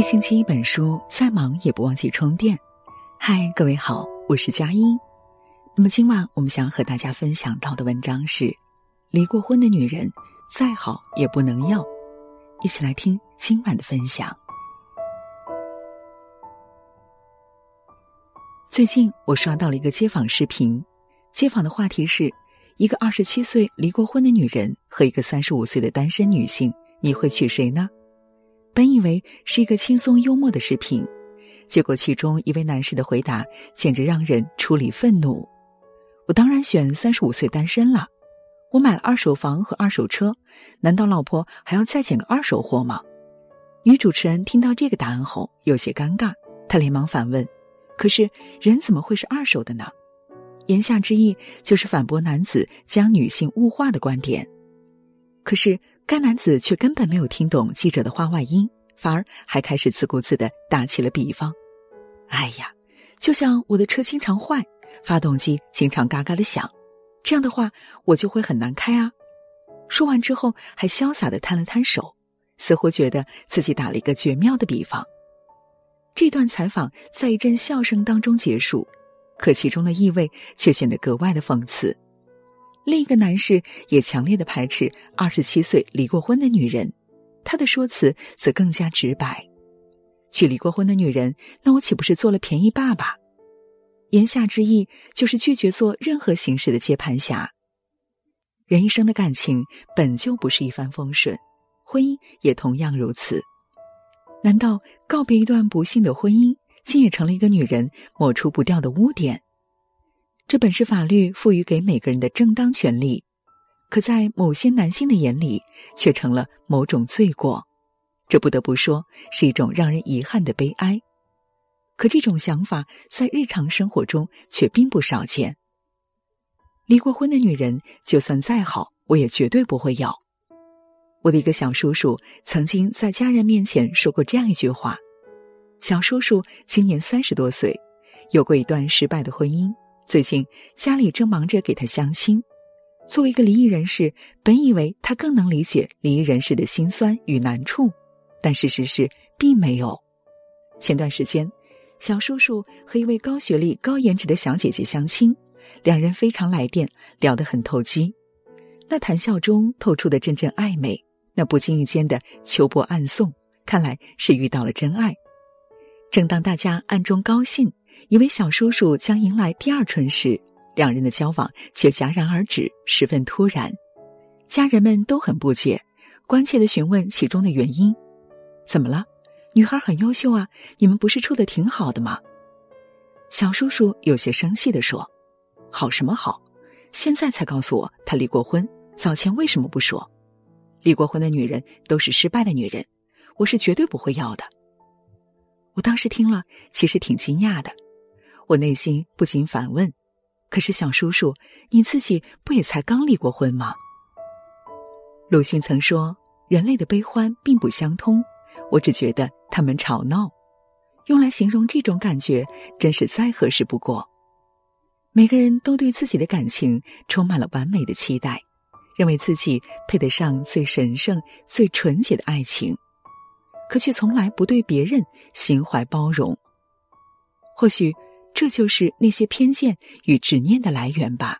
一星期一本书，再忙也不忘记充电。嗨，各位好，我是佳音。那么今晚我们想和大家分享到的文章是：离过婚的女人再好也不能要。一起来听今晚的分享。最近我刷到了一个街访视频，街访的话题是：一个二十七岁离过婚的女人和一个三十五岁的单身女性，你会娶谁呢？本以为是一个轻松幽默的视频，结果其中一位男士的回答简直让人出离愤怒。我当然选三十五岁单身了。我买了二手房和二手车，难道老婆还要再捡个二手货吗？女主持人听到这个答案后有些尴尬，她连忙反问：“可是人怎么会是二手的呢？”言下之意就是反驳男子将女性物化的观点。可是。该男子却根本没有听懂记者的话外音，反而还开始自顾自的打起了比方：“哎呀，就像我的车经常坏，发动机经常嘎嘎的响，这样的话我就会很难开啊。”说完之后，还潇洒的摊了摊手，似乎觉得自己打了一个绝妙的比方。这段采访在一阵笑声当中结束，可其中的意味却显得格外的讽刺。另一个男士也强烈的排斥二十七岁离过婚的女人，他的说辞则更加直白：“娶离过婚的女人，那我岂不是做了便宜爸爸？”言下之意就是拒绝做任何形式的接盘侠。人一生的感情本就不是一帆风顺，婚姻也同样如此。难道告别一段不幸的婚姻，竟也成了一个女人抹除不掉的污点？这本是法律赋予给每个人的正当权利，可在某些男性的眼里，却成了某种罪过。这不得不说是一种让人遗憾的悲哀。可这种想法在日常生活中却并不少见。离过婚的女人，就算再好，我也绝对不会要。我的一个小叔叔曾经在家人面前说过这样一句话：小叔叔今年三十多岁，有过一段失败的婚姻。最近家里正忙着给他相亲，作为一个离异人士，本以为他更能理解离异人士的辛酸与难处，但事实是并没有。前段时间，小叔叔和一位高学历、高颜值的小姐姐相亲，两人非常来电，聊得很投机。那谈笑中透出的阵阵暧昧，那不经意间的秋波暗送，看来是遇到了真爱。正当大家暗中高兴。以为小叔叔将迎来第二春时，两人的交往却戛然而止，十分突然。家人们都很不解，关切的询问其中的原因。怎么了？女孩很优秀啊，你们不是处的挺好的吗？小叔叔有些生气的说：“好什么好？现在才告诉我他离过婚，早前为什么不说？离过婚的女人都是失败的女人，我是绝对不会要的。”我当时听了，其实挺惊讶的。我内心不禁反问：“可是小叔叔，你自己不也才刚离过婚吗？”鲁迅曾说：“人类的悲欢并不相通。”我只觉得他们吵闹，用来形容这种感觉，真是再合适不过。每个人都对自己的感情充满了完美的期待，认为自己配得上最神圣、最纯洁的爱情，可却从来不对别人心怀包容。或许。这就是那些偏见与执念的来源吧。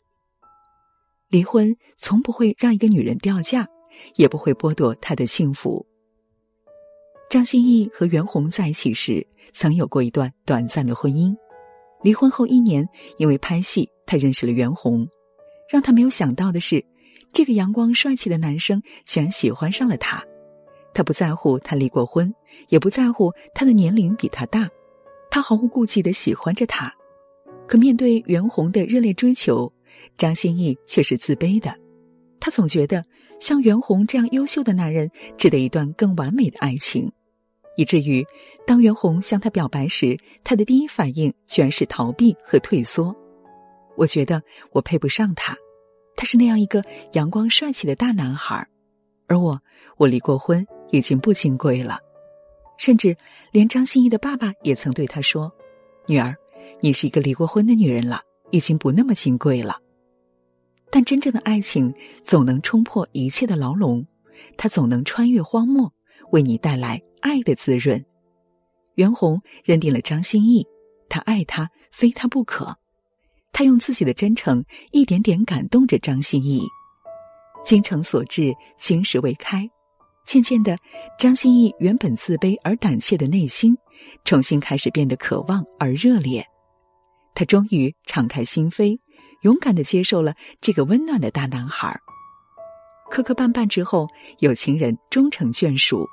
离婚从不会让一个女人掉价，也不会剥夺她的幸福。张歆艺和袁弘在一起时，曾有过一段短暂的婚姻。离婚后一年，因为拍戏，他认识了袁弘。让他没有想到的是，这个阳光帅气的男生竟然喜欢上了他。他不在乎他离过婚，也不在乎他的年龄比他大。他毫无顾忌的喜欢着她，可面对袁弘的热烈追求，张歆艺却是自卑的。他总觉得像袁弘这样优秀的男人值得一段更完美的爱情，以至于当袁弘向他表白时，他的第一反应居然是逃避和退缩。我觉得我配不上他，他是那样一个阳光帅气的大男孩，而我，我离过婚，已经不金贵了。甚至连张歆艺的爸爸也曾对他说：“女儿，你是一个离过婚的女人了，已经不那么金贵了。但真正的爱情总能冲破一切的牢笼，它总能穿越荒漠，为你带来爱的滋润。袁弘认定了张歆艺，他爱她，非她不可。他用自己的真诚，一点点感动着张歆艺。精诚所至，金石为开。渐渐的，张歆艺原本自卑而胆怯的内心，重新开始变得渴望而热烈。他终于敞开心扉，勇敢的接受了这个温暖的大男孩。磕磕绊绊之后，有情人终成眷属。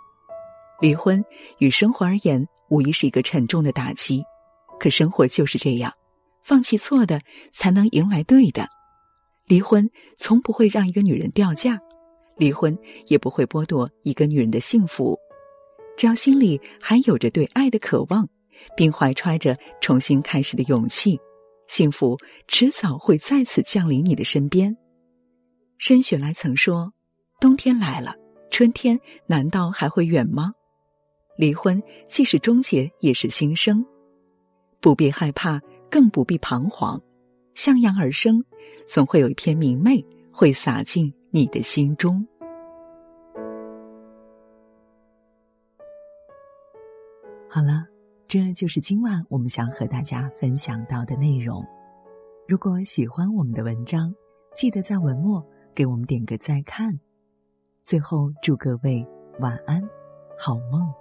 离婚与生活而言，无疑是一个沉重的打击。可生活就是这样，放弃错的，才能迎来对的。离婚从不会让一个女人掉价。离婚也不会剥夺一个女人的幸福，只要心里还有着对爱的渴望，并怀揣着重新开始的勇气，幸福迟早会再次降临你的身边。申雪莱曾说：“冬天来了，春天难道还会远吗？”离婚既是终结，也是新生，不必害怕，更不必彷徨，向阳而生，总会有一片明媚会洒进。你的心中。好了，这就是今晚我们想和大家分享到的内容。如果喜欢我们的文章，记得在文末给我们点个再看。最后，祝各位晚安，好梦。